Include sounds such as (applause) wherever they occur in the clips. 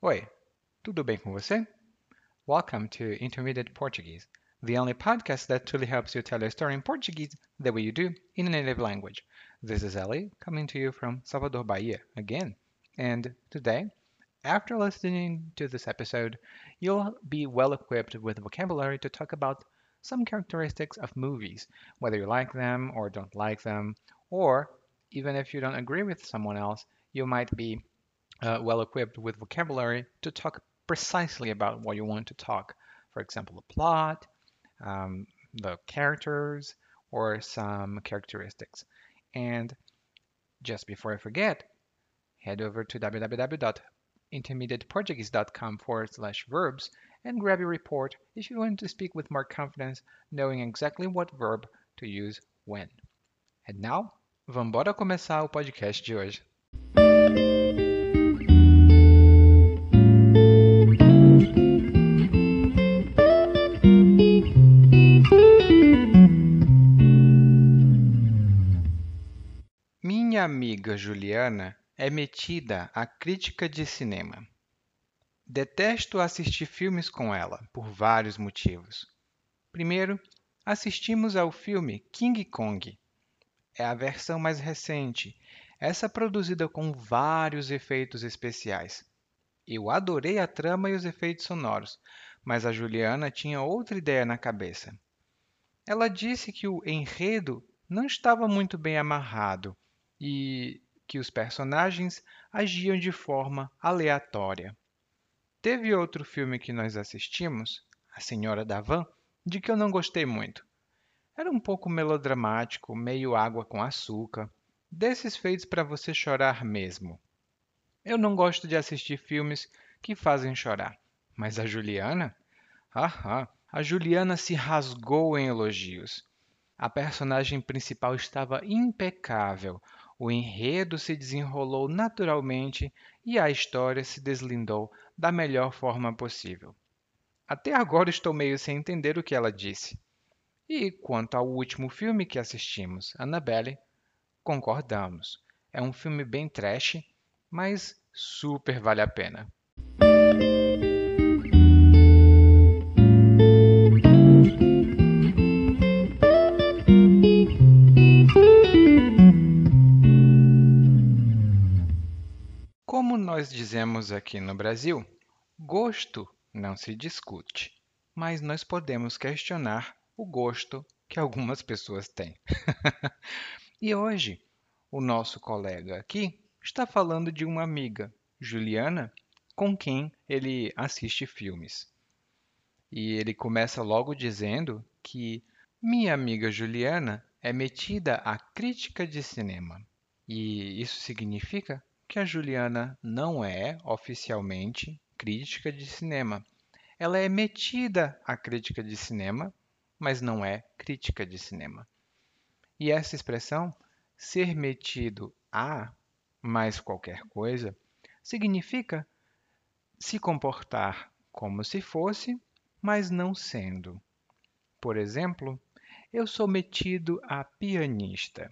Oi, tudo bem com você? Welcome to Intermediate Portuguese, the only podcast that truly helps you tell your story in Portuguese the way you do in a native language. This is Ellie coming to you from Salvador, Bahia again. And today, after listening to this episode, you'll be well equipped with vocabulary to talk about some characteristics of movies, whether you like them or don't like them, or even if you don't agree with someone else, you might be uh, well equipped with vocabulary to talk precisely about what you want to talk. For example, the plot, um, the characters, or some characteristics. And just before I forget, head over to www.intermediateportuguese.com forward slash verbs and grab your report if you want to speak with more confidence, knowing exactly what verb to use when. And now, vamos começar o podcast de hoje. Amiga Juliana é metida à crítica de cinema. Detesto assistir filmes com ela, por vários motivos. Primeiro, assistimos ao filme King Kong. É a versão mais recente, essa produzida com vários efeitos especiais. Eu adorei a trama e os efeitos sonoros, mas a Juliana tinha outra ideia na cabeça. Ela disse que o enredo não estava muito bem amarrado e que os personagens agiam de forma aleatória. Teve outro filme que nós assistimos, A Senhora da Van, de que eu não gostei muito. Era um pouco melodramático, meio água com açúcar, desses feitos para você chorar mesmo. Eu não gosto de assistir filmes que fazem chorar, mas a Juliana? Ah, a Juliana se rasgou em elogios. A personagem principal estava impecável, o enredo se desenrolou naturalmente e a história se deslindou da melhor forma possível. Até agora estou meio sem entender o que ela disse. E quanto ao último filme que assistimos, Annabelle, concordamos. É um filme bem trash, mas super vale a pena. Nós dizemos aqui no Brasil, gosto não se discute, mas nós podemos questionar o gosto que algumas pessoas têm. (laughs) e hoje, o nosso colega aqui está falando de uma amiga, Juliana, com quem ele assiste filmes. E ele começa logo dizendo que minha amiga Juliana é metida à crítica de cinema. E isso significa que a Juliana não é oficialmente crítica de cinema. Ela é metida à crítica de cinema, mas não é crítica de cinema. E essa expressão, ser metido a mais qualquer coisa, significa se comportar como se fosse, mas não sendo. Por exemplo, eu sou metido a pianista.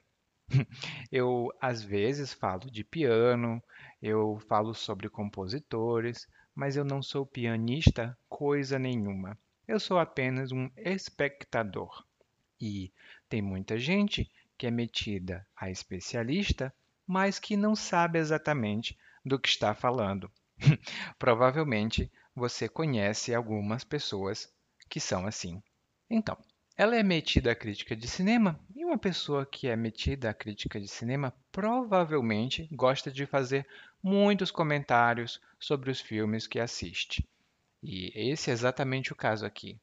Eu, às vezes, falo de piano, eu falo sobre compositores, mas eu não sou pianista coisa nenhuma. Eu sou apenas um espectador. E tem muita gente que é metida a especialista, mas que não sabe exatamente do que está falando. (laughs) Provavelmente você conhece algumas pessoas que são assim. Então, ela é metida à crítica de cinema uma pessoa que é metida à crítica de cinema provavelmente gosta de fazer muitos comentários sobre os filmes que assiste. E esse é exatamente o caso aqui.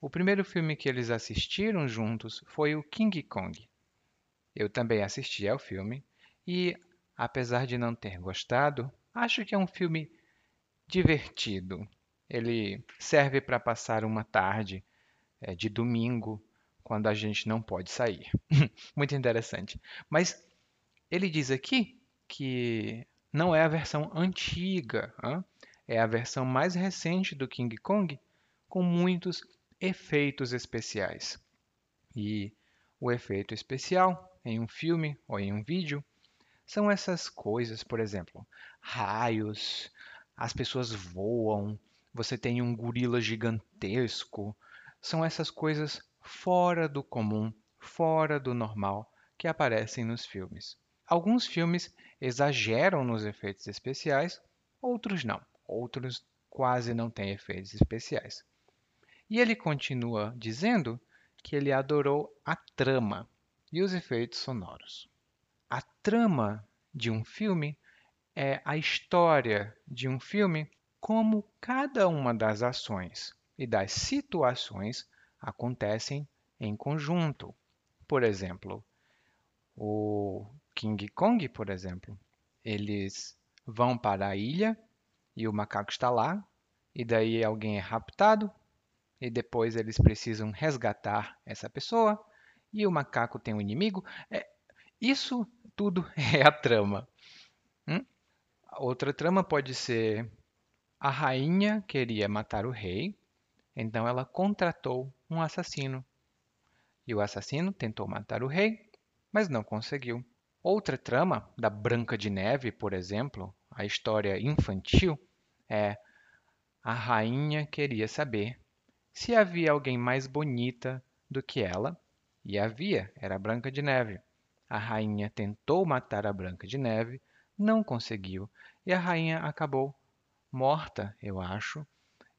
O primeiro filme que eles assistiram juntos foi o King Kong. Eu também assisti ao filme e, apesar de não ter gostado, acho que é um filme divertido. Ele serve para passar uma tarde é, de domingo, quando a gente não pode sair. (laughs) Muito interessante. Mas ele diz aqui que não é a versão antiga, hein? é a versão mais recente do King Kong, com muitos efeitos especiais. E o efeito especial em um filme ou em um vídeo são essas coisas, por exemplo, raios, as pessoas voam, você tem um gorila gigantesco. São essas coisas fora do comum, fora do normal que aparecem nos filmes. Alguns filmes exageram nos efeitos especiais, outros não. Outros quase não têm efeitos especiais. E ele continua dizendo que ele adorou a trama e os efeitos sonoros. A trama de um filme é a história de um filme, como cada uma das ações e das situações acontecem em conjunto. Por exemplo, o King Kong, por exemplo, eles vão para a ilha e o macaco está lá, e daí alguém é raptado, e depois eles precisam resgatar essa pessoa, e o macaco tem um inimigo. É, isso tudo (laughs) é a trama. Hum? Outra trama pode ser a rainha queria matar o rei, então ela contratou um assassino. E o assassino tentou matar o rei, mas não conseguiu. Outra trama, da Branca de Neve, por exemplo, a história infantil, é a rainha queria saber se havia alguém mais bonita do que ela, e havia, era a Branca de Neve. A rainha tentou matar a Branca de Neve, não conseguiu, e a rainha acabou morta, eu acho,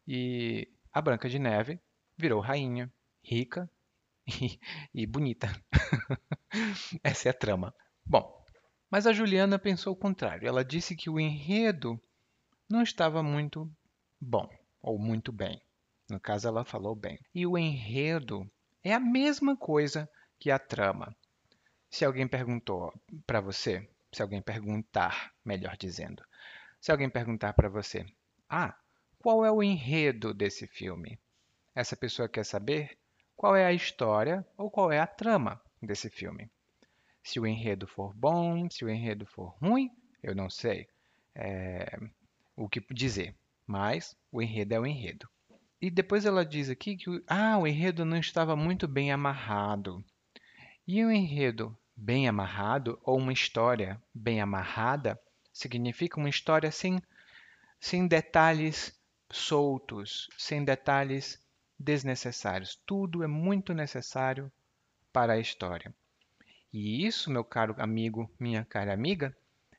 e a Branca de Neve virou rainha, rica (laughs) e, e bonita. (laughs) Essa é a trama. Bom, mas a Juliana pensou o contrário. Ela disse que o enredo não estava muito bom, ou muito bem. No caso, ela falou bem. E o enredo é a mesma coisa que a trama. Se alguém perguntou para você, se alguém perguntar, melhor dizendo, se alguém perguntar para você, ah, qual é o enredo desse filme? Essa pessoa quer saber qual é a história ou qual é a trama desse filme. Se o enredo for bom, se o enredo for ruim, eu não sei é, o que dizer. Mas o enredo é o enredo. E depois ela diz aqui que ah, o enredo não estava muito bem amarrado. E o enredo bem amarrado, ou uma história bem amarrada, significa uma história sem, sem detalhes soltos, sem detalhes desnecessários. Tudo é muito necessário para a história. E isso, meu caro amigo, minha cara amiga,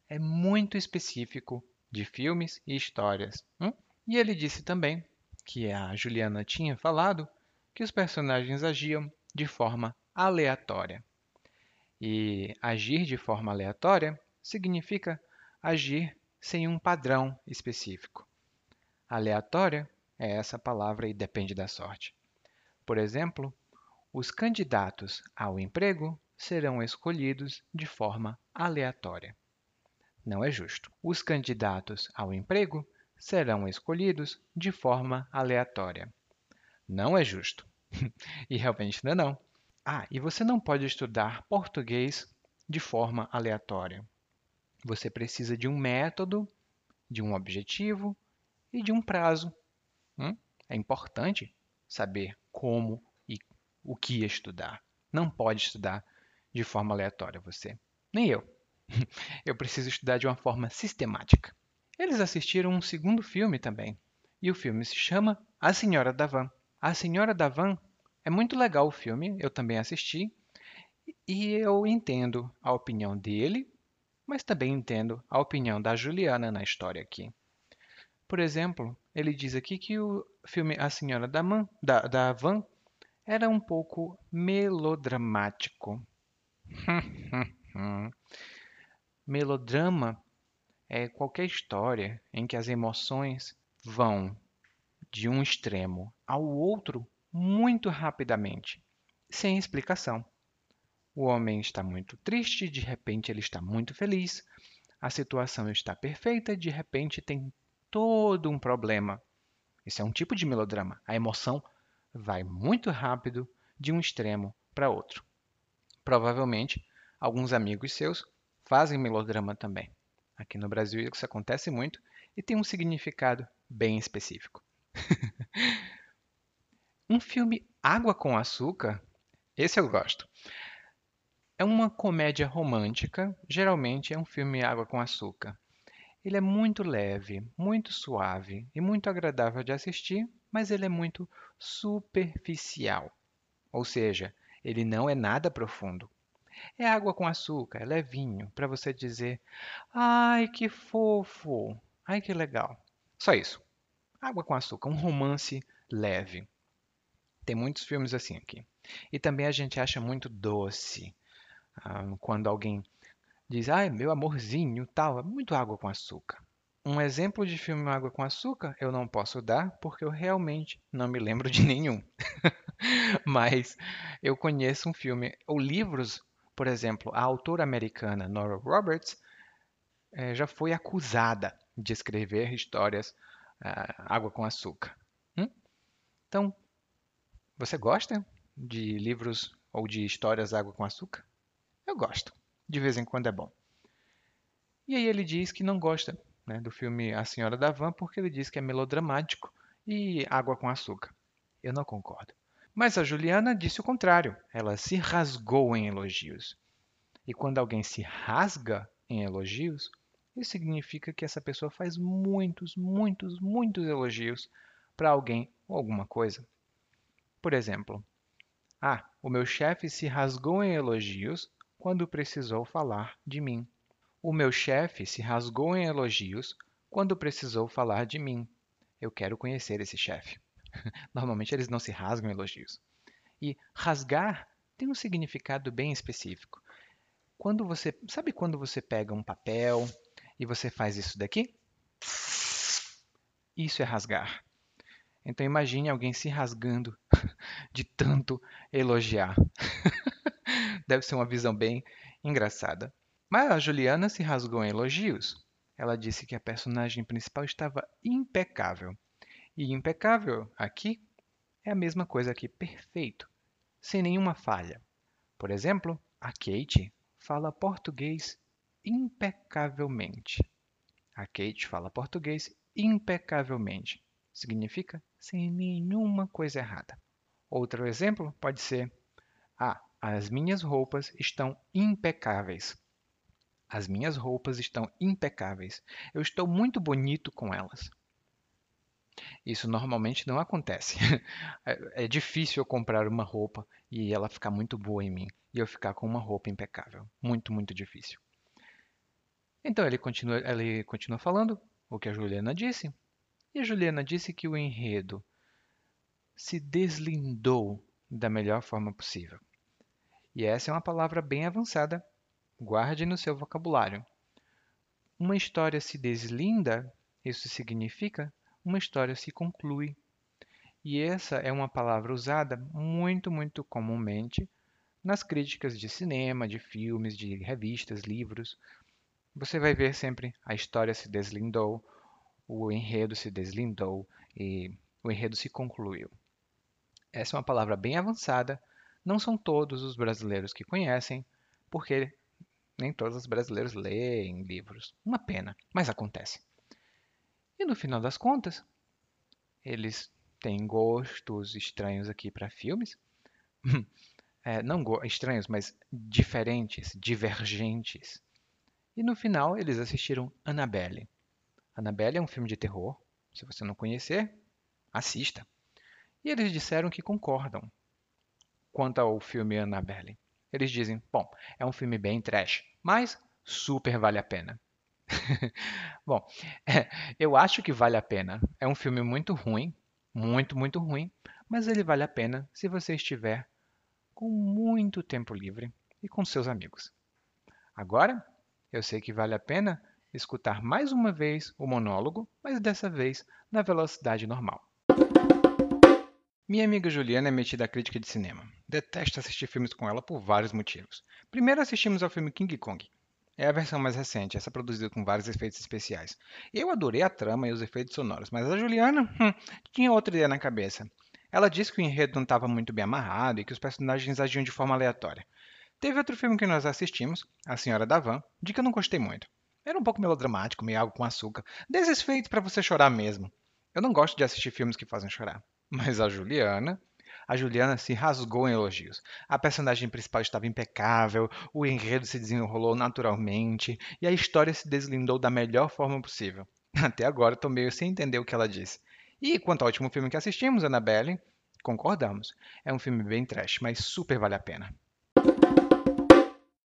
é muito específico de filmes e histórias. Hum? E ele disse também que a Juliana tinha falado que os personagens agiam de forma aleatória. E agir de forma aleatória significa agir sem um padrão específico. Aleatória é essa palavra e depende da sorte. Por exemplo, os candidatos ao emprego serão escolhidos de forma aleatória. Não é justo. Os candidatos ao emprego serão escolhidos de forma aleatória. Não é justo. (laughs) e realmente não é não. Ah, e você não pode estudar português de forma aleatória. Você precisa de um método, de um objetivo e de um prazo. Hum? É importante saber como e o que estudar. Não pode estudar de forma aleatória você. Nem eu. (laughs) Eu preciso estudar de uma forma sistemática. Eles assistiram um segundo filme também. E o filme se chama A Senhora da Van. A Senhora da Van é muito legal o filme, eu também assisti. E eu entendo a opinião dele, mas também entendo a opinião da Juliana na história aqui. Por exemplo, ele diz aqui que o filme A Senhora da, Man, da, da Van era um pouco melodramático. (laughs) Melodrama é qualquer história em que as emoções vão de um extremo ao outro muito rapidamente, sem explicação. O homem está muito triste, de repente ele está muito feliz. A situação está perfeita, de repente tem todo um problema. Isso é um tipo de melodrama. A emoção vai muito rápido de um extremo para outro. Provavelmente, alguns amigos seus fazem melodrama também. Aqui no Brasil isso acontece muito e tem um significado bem específico. (laughs) um filme Água com Açúcar, esse eu gosto. É uma comédia romântica, geralmente é um filme Água com Açúcar. Ele é muito leve, muito suave e muito agradável de assistir, mas ele é muito superficial. Ou seja, ele não é nada profundo. É água com açúcar, é levinho, para você dizer: ai, que fofo, ai, que legal. Só isso. Água com açúcar, um romance leve. Tem muitos filmes assim aqui. E também a gente acha muito doce ah, quando alguém diz, ai, meu amorzinho, tal, é muito água com açúcar. Um exemplo de filme Água com Açúcar eu não posso dar porque eu realmente não me lembro de (laughs) nenhum. Mas eu conheço um filme, ou livros, por exemplo, a autora americana Nora Roberts eh, já foi acusada de escrever histórias ah, água com açúcar. Hum? Então, você gosta de livros ou de histórias água com açúcar? Eu gosto. De vez em quando é bom. E aí ele diz que não gosta né, do filme A Senhora da Van porque ele diz que é melodramático e água com açúcar. Eu não concordo. Mas a Juliana disse o contrário. Ela se rasgou em elogios. E quando alguém se rasga em elogios, isso significa que essa pessoa faz muitos, muitos, muitos elogios para alguém ou alguma coisa. Por exemplo, ah, o meu chefe se rasgou em elogios quando precisou falar de mim. O meu chefe se rasgou em elogios quando precisou falar de mim. Eu quero conhecer esse chefe. (laughs) Normalmente eles não se rasgam em elogios. E rasgar tem um significado bem específico. Quando você, sabe quando você pega um papel e você faz isso daqui? Isso é rasgar. Então imagine alguém se rasgando (laughs) de tanto elogiar. (laughs) Deve ser uma visão bem engraçada. Mas a Juliana se rasgou em elogios. Ela disse que a personagem principal estava impecável. E impecável aqui é a mesma coisa que perfeito, sem nenhuma falha. Por exemplo, a Kate fala português impecavelmente. A Kate fala português impecavelmente. Significa sem nenhuma coisa errada. Outro exemplo pode ser: Ah, as minhas roupas estão impecáveis. As minhas roupas estão impecáveis. Eu estou muito bonito com elas. Isso normalmente não acontece. (laughs) É, é difícil eu comprar uma roupa e ela ficar muito boa em mim e eu ficar com uma roupa impecável. Muito, muito difícil. Então ele continua, ele continua falando o que a Juliana disse. E a Juliana disse que o enredo se deslindou da melhor forma possível. E essa é uma palavra bem avançada. Guarde no seu vocabulário. Uma história se deslinda, isso significa uma história se conclui. E essa é uma palavra usada muito, muito comumente nas críticas de cinema, de filmes, de revistas, livros. Você vai ver sempre a história se deslindou, o enredo se deslindou e o enredo se concluiu. Essa é uma palavra bem avançada, não são todos os brasileiros que conhecem, porque nem todos os brasileiros leem livros. Uma pena, mas acontece. E no final das contas, eles têm gostos estranhos aqui para filmes. (laughs) É, não estranhos, mas diferentes, divergentes. E no final, eles assistiram Annabelle. Annabelle é um filme de terror. Se você não conhecer, assista. E eles disseram que concordam quanto ao filme Annabelle. Eles dizem, bom, é um filme bem trash, mas super vale a pena. (laughs) Bom, é, (laughs) eu acho que vale a pena. É um filme muito ruim, muito, muito ruim, mas ele vale a pena se você estiver com muito tempo livre e com seus amigos. Agora, eu sei que vale a pena escutar mais uma vez o monólogo, mas dessa vez na velocidade normal. Minha amiga Juliana é metida à crítica de cinema. Detesto assistir filmes com ela por vários motivos. Primeiro assistimos ao filme King Kong. É a versão mais recente, essa produzida com vários efeitos especiais. Eu adorei a trama e os efeitos sonoros, mas a Juliana hum, tinha outra ideia na cabeça. Ela disse que o enredo não estava muito bem amarrado e que os personagens agiam de forma aleatória. Teve outro filme que nós assistimos, A Senhora da Van, de que eu não gostei muito. Era um pouco melodramático, meio algo com açúcar, desses feitos para você chorar mesmo. Eu não gosto de assistir filmes que fazem chorar. Mas a Juliana A Juliana se rasgou em elogios. A personagem principal estava impecável, o enredo se desenrolou naturalmente e a história se deslindou da melhor forma possível. (laughs) Até agora estou meio sem entender o que ela disse. E quanto ao último filme que assistimos, Annabelle, concordamos. É um filme bem trash, mas super vale a pena.